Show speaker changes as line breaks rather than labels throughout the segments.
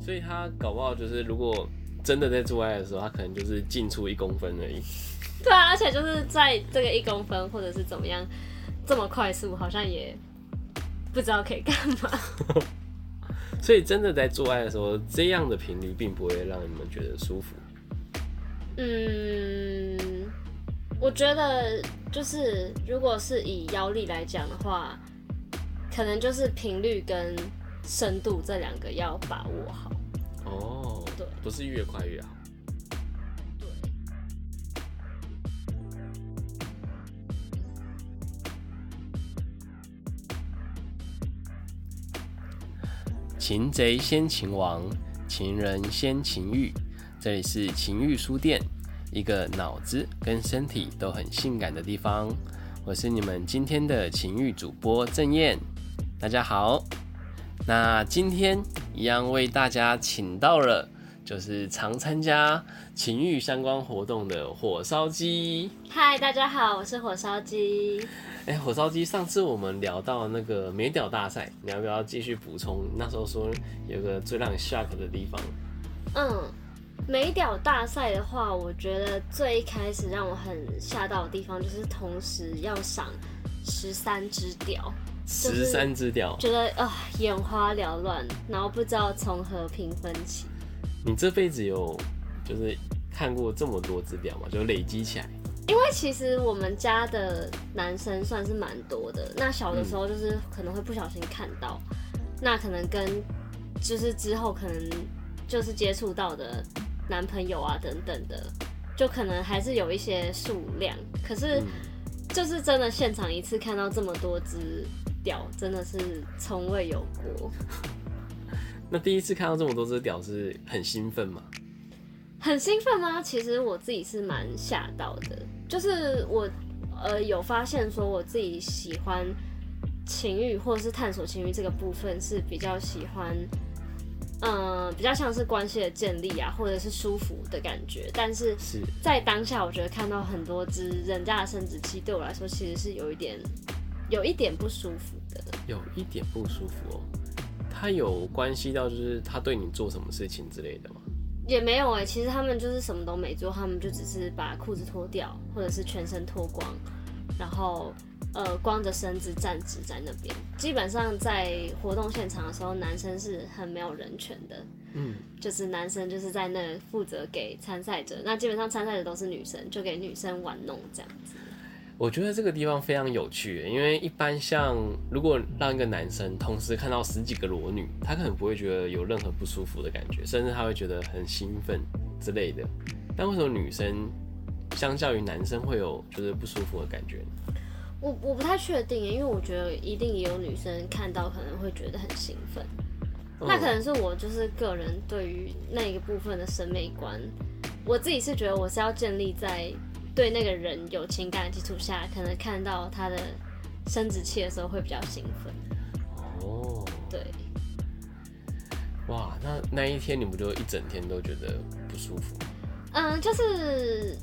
所以他搞不好就是如果真的在做爱的时候，他可能就是进出一公分而已。
对啊，而且就是在这个一公分或者是怎么样这么快速，好像也不知道可以干嘛。
所以真的在做爱的时候，这样的频率并不会让你们觉得舒服。
嗯，我觉得就是如果是以腰力来讲的话，可能就是频率跟深度这两个要把握好。
哦，
对，
不是越快越好。
对，
擒贼先擒王，擒人先擒欲。这里是情欲书店，一个脑子跟身体都很性感的地方。我是你们今天的情欲主播郑燕，大家好。那今天一样为大家请到了，就是常参加情欲相关活动的火烧鸡。
嗨，大家好，我是火烧鸡。
哎、火烧鸡，上次我们聊到那个美屌大赛，你要不要继续补充？那时候说有个最让你 shock 的地方。
嗯，美屌大赛的话，我觉得最一开始让我很吓到的地方，就是同时要赏十三只屌，
十三只屌，
觉得啊、眼花缭乱，然后不知道从何评分起。
你这辈子有就是看过这么多只表吗？就累积起来。
因为其实我们家的男生算是蛮多的，那小的时候就是可能会不小心看到，那可能跟就是之后可能就是接触到的男朋友啊等等的，就可能还是有一些数量，可是
嗯，
就是真的现场一次看到这么多只屌，真的是从未有过。
那第一次看到这么多只屌是很兴奋吗？
很兴奋吗？其实我自己是蛮吓到的，就是我呃有发现说我自己喜欢情欲或者是探索情欲这个部分是比较喜欢，嗯、比较像是关系的建立啊，或者是舒服的感觉。但是
是，
在当下，我觉得看到很多只人家的生殖器，对我来说其实是有一点有一点不舒服的。
有一点不舒服哦。他有关系到就是他对你做什么事情之类的吗？
也没有哎、其实他们就是什么都没做，他们就只是把裤子脱掉，或者是全身脱光，然后呃光着身子站直在那边。基本上在活动现场的时候，男生是很没有人权的，
嗯，
就是男生就是在那负责给参赛者，那基本上参赛者都是女生，就给女生玩弄这样子。
我觉得这个地方非常有趣，因为一般像如果让一个男生同时看到十几个裸女，他可能不会觉得有任何不舒服的感觉，甚至他会觉得很兴奋之类的。但为什么女生相较于男生会有就是不舒服的感觉呢？
我我不太确定，因为我觉得一定也有女生看到可能会觉得很兴奋。那可能是我就是个人对于那个部分的审美观，我自己是觉得我是要建立在对那个人有情感的基础下，可能看到他的生殖器的时候会比较兴奋。
哦，
对，
哇，那那一天你不就一整天都觉得不舒服？
嗯，就是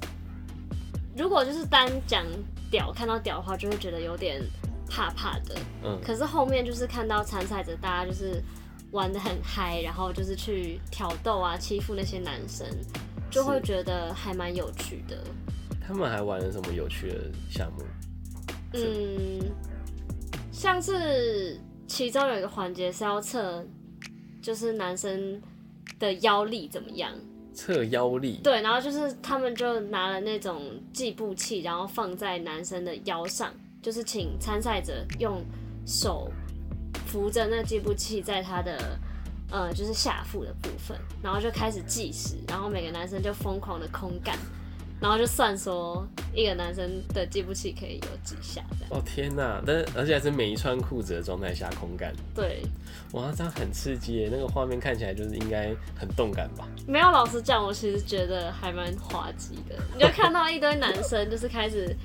如果就是单讲屌看到屌的话，就会觉得有点怕怕的。
嗯，
可是后面就是看到参赛者大家就是玩的很嗨，然后就是去挑逗啊、欺负那些男生，就会
是
觉得还蛮有趣的。
他们还玩了什么有趣的项目？
嗯，像是其中有一个环节是要测，就是男生的腰力怎么样。
测腰力。
对，然后就是他们就拿了那种计步器，然后放在男生的腰上，就是请参赛者用手扶着那计步器在他的呃就是下腹的部分，然后就开始计时，然后每个男生就疯狂的空干，然后就算说一个男生的计步器可以有几下这样。
哦天哪！但是而且还是没穿裤子的状态下空干，
对，
哇，这样很刺激耶！那个画面看起来就是应该很动感吧？
没有老实讲，我其实觉得还蛮滑稽的。你就看到一堆男生就是开始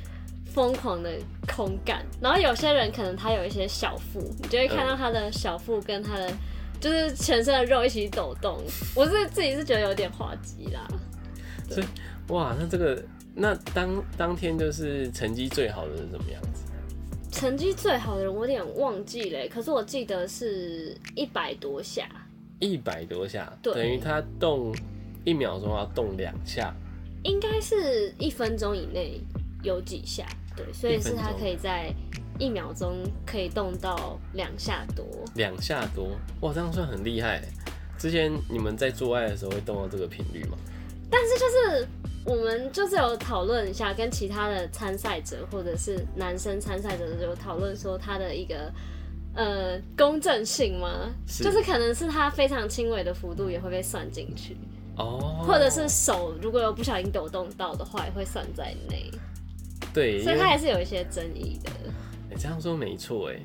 疯狂的空干，然后有些人可能他有一些小腹，你就会看到他的小腹跟他的就是全身的肉一起抖动。我是自己是觉得有点滑稽啦。
哇，那这个那当当天就是成绩最好的是怎么样子？
成绩最好的人我有点忘记了，可是我记得是一百多下，
一百多下，
对
等于他动一秒钟要动两下，
应该是一分钟以内有几下，对，所以是它
一分钟
可以在一秒钟可以动到两下多。
两下多，哇，这样算很厉害欸。之前你们在做爱的时候会动到这个频率吗？
但是就是我们就是有讨论一下，跟其他的参赛者或者是男生参赛者有讨论说他的一个呃公正性吗？就是可能是他非常轻微的幅度也会被算进去，
哦，
或者是手如果有不小心抖动到的话，也会算在内，
对，
所以
为
它还是有一些争议的。
你、这样说没错哎，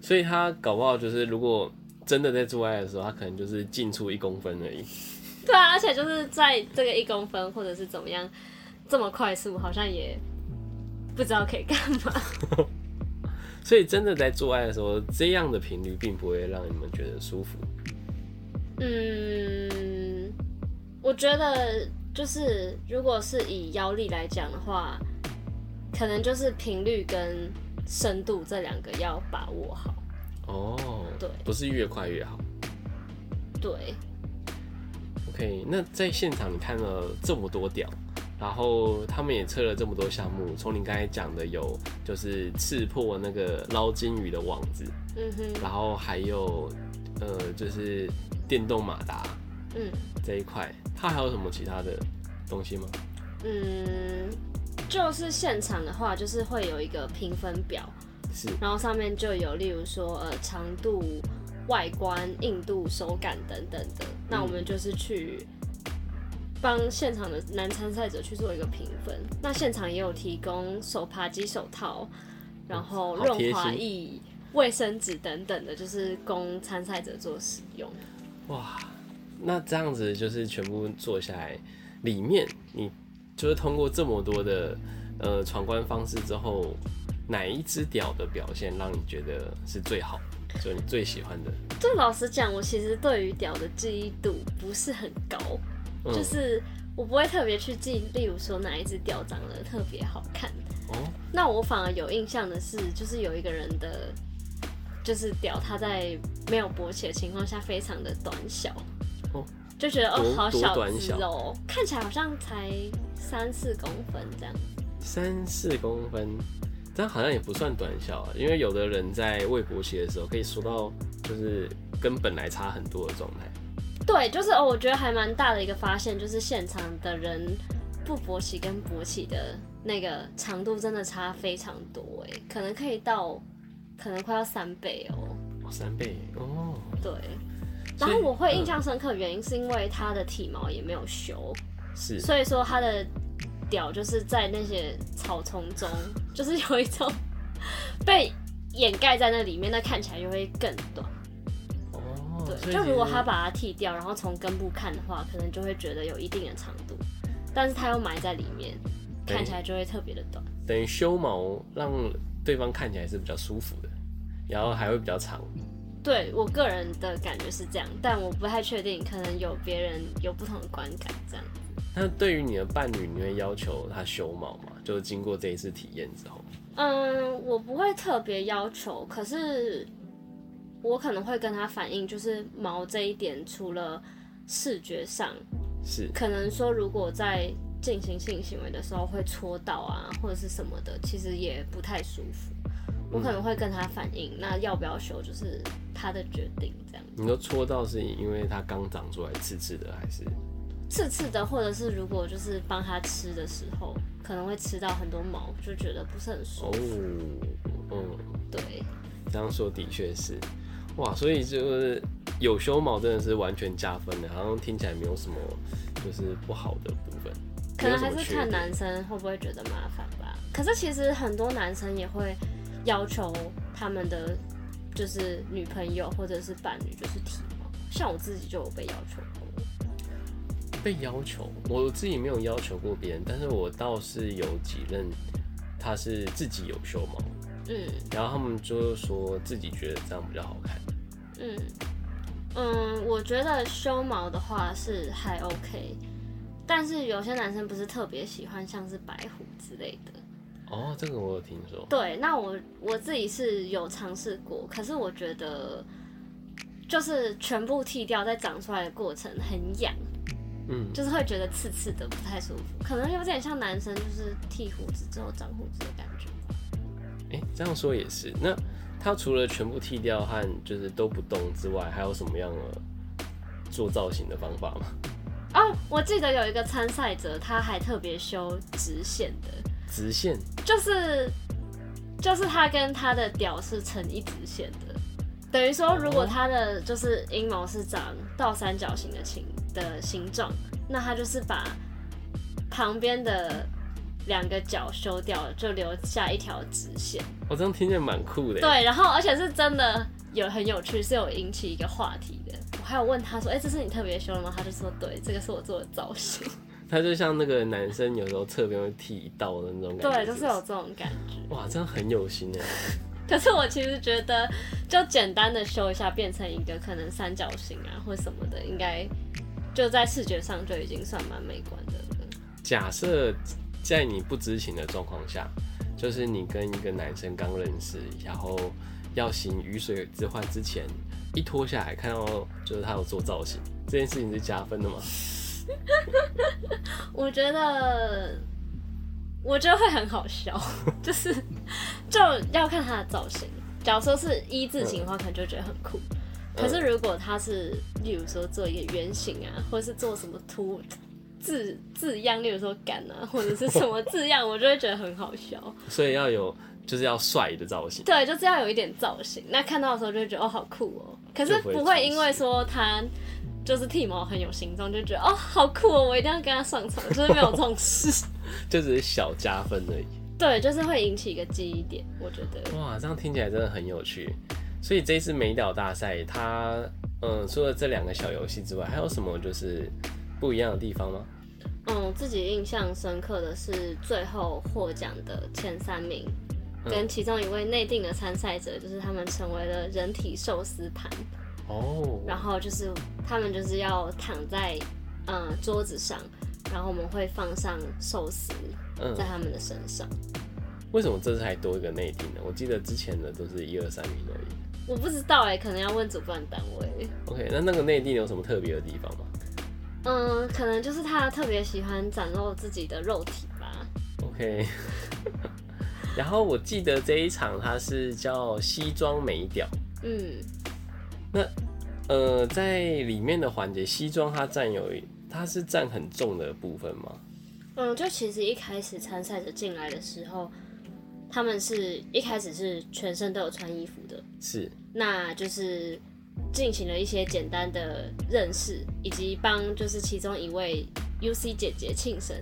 所以他搞不好就是如果真的在做爱的时候，他可能就是进出一公分而已。
对啊，而且就是在这个一公分或者是怎么样这么快速，好像也不知道可以干嘛。
所以真的在做爱的时候，这样的频率并不会让你们觉得舒服。
嗯，我觉得就是如果是以腰力来讲的话，可能就是频率跟深度这两个要把握好。
哦，
对
不是越快越好。
对，
OK，那在现场你看了这么多屌，然后他们也测了这么多项目，从你刚才讲的有就是刺破那个捞金鱼的网子，
嗯哼，
然后还有呃就是电动马达
嗯
这一块，它还有什么其他的东西吗？
嗯，就是现场的话，就是会有一个评分表，
是
然后上面就有例如说呃长度、外观、硬度、手感等等的。那我们就是去帮现场的男参赛者去做一个评分。那现场也有提供手扒鸡手套，然后润滑液、卫生纸等等的，就是供参赛者做使用。
哇，那这样子就是全部做下来，里面你就是通过这么多的呃闯关方式之后，哪一只屌的表现让你觉得是最好，就你最喜欢的？
就老实讲，我其实对于屌的记忆度不是很高，
嗯
就是我不会特别去记，例如说哪一只屌长得特别好看。
哦，
那我反而有印象的是，就是有一个人的，就是屌他在没有勃起的情况下非常的短小，
哦
就觉得哦好小
短小
只哦，看起来好像才三四公分这样。
三四公分，这样好像也不算短小啊，因为有的人在未勃起的时候可以缩到就是跟本来差很多的状态。
对，就是哦，我觉得还蛮大的一个发现，就是现场的人不勃起跟勃起的那个长度真的差非常多哎，可能可以到可能快要三倍哦。
哦，三倍哦，
对，然后我会印
嗯
象深刻，的原因是因为他的体毛也没有修，
是
所以说他的屌就是在那些草丛中，就是有一种被掩盖在那里面，那看起来就会更短。
哦，
对，就如果他把它剃掉，然后从根部看的话，可能就会觉得有一定的长度，但是它又埋在里面，看起来就会特别的短。
等于修毛让对方看起来是比较舒服的，然后还会比较长。
对我个人的感觉是这样，但我不太确定，可能有别人有不同的观感这样。
那对于你的伴侣，你会要求他修毛吗？就是经过这一次体验之后，
嗯，我不会特别要求，可是我可能会跟他反映，就是毛这一点，除了视觉上，
是。
可能说如果在进行性行为的时候会戳到啊，或者是什么的，其实也不太舒服。我可能会跟他反映，那要不要修就是他的决定，这样
你都戳到是因为它刚长出来刺刺的，还是
刺刺的，或者是如果就是帮他吃的时候，可能会吃到很多毛，就觉得不是很舒
哦
服。，
嗯，
对，
这样说的确是，哇，所以就是有修毛真的是完全加分的，好像听起来没有什么就是不好的部分，
可能还是看男生会不会觉得麻烦吧。可是其实很多男生也会要求他们的就是女朋友或者是伴侣就是剃毛，像我自己就有被要求过。
被要求，我自己没有要求过别人，但是我倒是有几任他是自己有修毛，
嗯
然后他们就是说自己觉得这样比较好看。
嗯嗯，我觉得修毛的话是还 OK，但是有些男生不是特别喜欢像是白虎之类的。
哦，这个我有听说。
对，那我我自己是有尝试过，可是我觉得就是全部剃掉再长出来的过程很痒，
嗯，
就是会觉得刺刺的不太舒服，可能有点像男生就是剃胡子之后长胡子的感觉。
哎、这样说也是。那他除了全部剃掉和就是都不动之外，还有什么样的做造型的方法吗？
哦，我记得有一个参赛者，他还特别修直线的，
直线
就是就是他跟他的屌是成一直线的，等于说如果他的就是阴毛是长倒三角形的形的形状，那他就是把旁边的两个角修掉了，就留下一条直线。
我、哦、这样听起来蛮酷的。，
对，然后而且是真的有很有趣，是有引起一个话题的。我还有问他说：“哎、这是你特别修的吗？”他就说：“对，这个是我做的造型。
他就像那个男生有时候侧边会剃一刀的那种”感觉。
对，就是有这种感觉。
哇，这样很有心哎。
可是我其实觉得，就简单的修一下，变成一个可能三角形啊或什么的，应该就在视觉上就已经算蛮美观的了。
假设在你不知情的状况下，就是你跟一个男生刚认识，然后要行雨水之欢之前，一脱下来看到就是他有做造型，这件事情是加分的吗？
我觉得，我觉得会很好笑，就是就要看他的造型。假如说是一字型的话，可能就觉得很酷。可是如果他是，例如说做一个圆形啊，或者是做什么图字字样，例如说杆啊，或者是什么字样，我就会觉得很好笑。
所以要有就是要帅的造型。
对，就是要有一点造型。那看到的时候就会觉得哦，好酷哦。可是
不会
不会因为说他就是剃毛很有形状，就觉得哦，好酷哦，我一定要跟他上床，就是没有这种事。
就只是小加分而已。
对，就是会引起一个记忆点，我觉得。
哇，这样听起来真的很有趣。所以这一次美岛大赛，它嗯，除了这两个小游戏之外，还有什么就是不一样的地方吗？
嗯，自己印象深刻的是最后获奖的前三名，
嗯
跟其中一位内定的参赛者，就是他们成为了人体寿司盘，
哦，
然后就是他们就是要躺在嗯桌子上，然后我们会放上寿司
嗯
在他们的身上。
为什么这次还多一个内定呢？我记得之前的都是一二三名而已。
我不知道哎、可能要问主办单位。
OK，那那个内地有什么特别的地方吗
嗯，可能就是他特别喜欢展露自己的肉体吧。
？OK，然后我记得这一场它是叫西装美屌，
嗯，那
呃，在里面的环节，西装它占有它是占很重的部分吗？
嗯，就其实一开始参赛者进来的时候，他们是一开始是全身都有穿衣服的，
是，
那就是进行了一些简单的认识，以及帮就是其中一位 UC 姐姐庆生。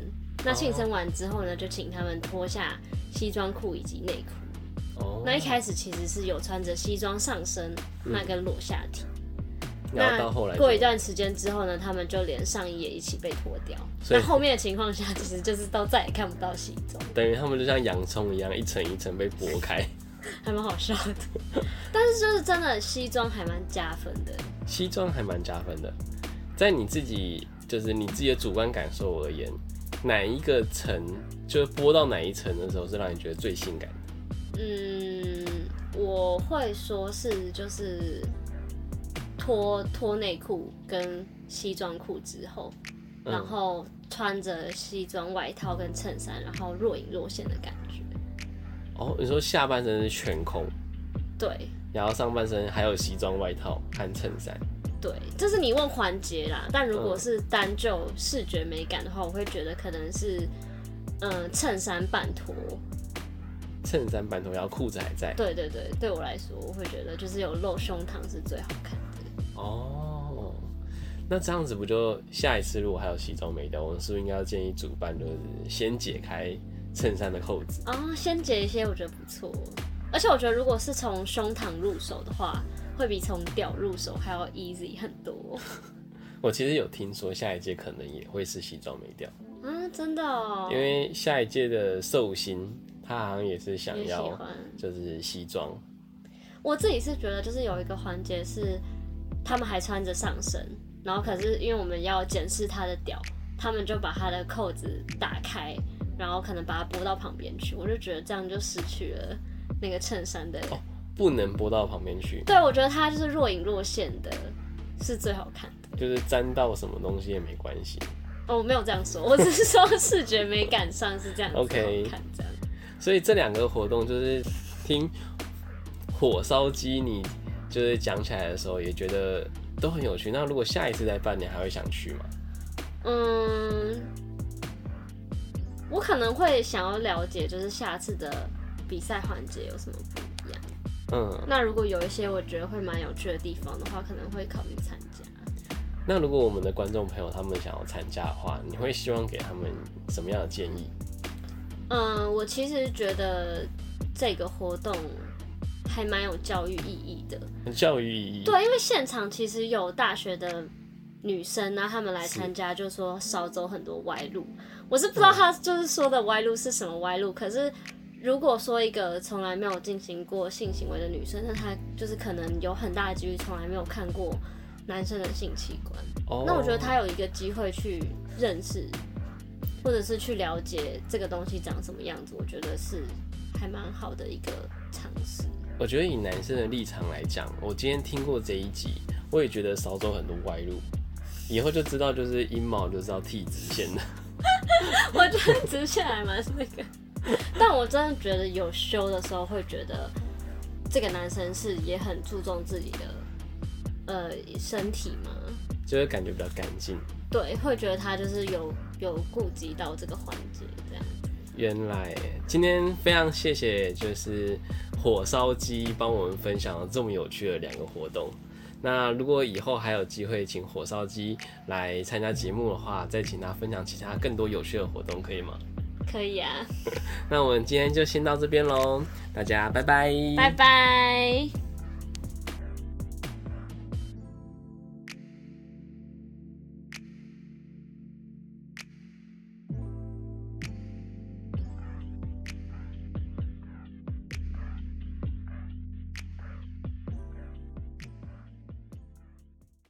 那庆生完之后呢，就请他们脱下西装裤以及内裤。
哦，
那一开始其实是有穿着西装上身，那跟裸下体。
然后到后来
过一段时间之后呢，他们就连上衣也一起被脱掉。
所以
那后面的情况下，其实就是都再也看不到西装。
等于他们就像洋葱一样，一层一层被剥开。
还蛮好笑的。但是就是真的西装还蛮加分的。
西装还蛮加分的，在你自己就是你自己的主观感受而言，哪一个层就是播到哪一层的时候是让你觉得最性感的？
嗯，我会说是就是脱脱内裤跟西装裤之后，
嗯
然后穿着西装外套跟衬衫，然后若隐若现的感觉。
哦，你说下半身是全空，
对
然后上半身还有西装外套和衬衫。
对，这是你问环节啦。但如果
嗯
是单就视觉美感的话，我会觉得可能是嗯衬衫半脱。
衬衫半脱，然后裤子还在。
对对对，对我来说，我会觉得就是有露胸膛是最好看的。
哦，那这样子不就下一次如果还有西装没掉，我们是不是应该要建议主办就是先解开衬衫的扣子？
哦，先解一些，我觉得不错。而且我觉得，如果是从胸膛入手的话，会比从屌入手还要 easy 很多。
我其实有听说下一届可能也会是西装没掉，
啊，真的哦，
因为下一届的寿星他好像也是想要。就是西装。
我自己是觉得，就是有一个环节是他们还穿着上身，然后可是因为我们要检视他的屌，他们就把他的扣子打开，然后可能把它拨到旁边去，我就觉得这样就失去了那个衬衫的
哦不能拨到旁边去，
对，我觉得它就是若隐若现的，是最好看的。
就是沾到什么东西也没关系。
哦，我没有这样说，我只是说视觉美感上是这样子
OK
好看 这样。
所以这两个活动就是听火烧鸡，你就是讲起来的时候也觉得都很有趣。那如果下一次再办，你还会想去吗？
嗯，我可能会想要了解，就是下次的比赛环节有什么不一样。
嗯，
那如果有一些我觉得会蛮有趣的地方的话，可能会考虑参加。
那如果我们的观众朋友他们想要参加的话，你会希望给他们什么样的建议？
嗯，我其实觉得这个活动还蛮有教育意义的。
教育意义？
对，因为现场其实有大学的女生啊，她们来参加，就说少走很多歪路。我是不知道她就是说的歪路是什么歪路，可是如果说一个从来没有进行过性行为的女生，那她就是可能有很大的几率从来没有看过男生的性器官。
哦
那我觉得她有一个机会去认识，或者是去了解这个东西长什么样子，我觉得是还蛮好的一个尝试。
我觉得以男生的立场来讲，我今天听过这一集，我也觉得少走很多歪路，以后就知道就是阴毛就是要剃直线的。
我觉得直线还蛮那个，但我真的觉得有修的时候会觉得这个男生是也很注重自己的呃身体嘛，
就会感觉比较干净。
对，会觉得他就是有有顾及到这个环节这样。
原来今天非常谢谢，就是火烧鸡帮我们分享了这么有趣的两个活动。那如果以后还有机会请火烧鸡来参加节目的话，再请他分享其他更多有趣的活动，可以吗？
可以啊，
那我们今天就先到这边喽，大家拜拜，
拜拜。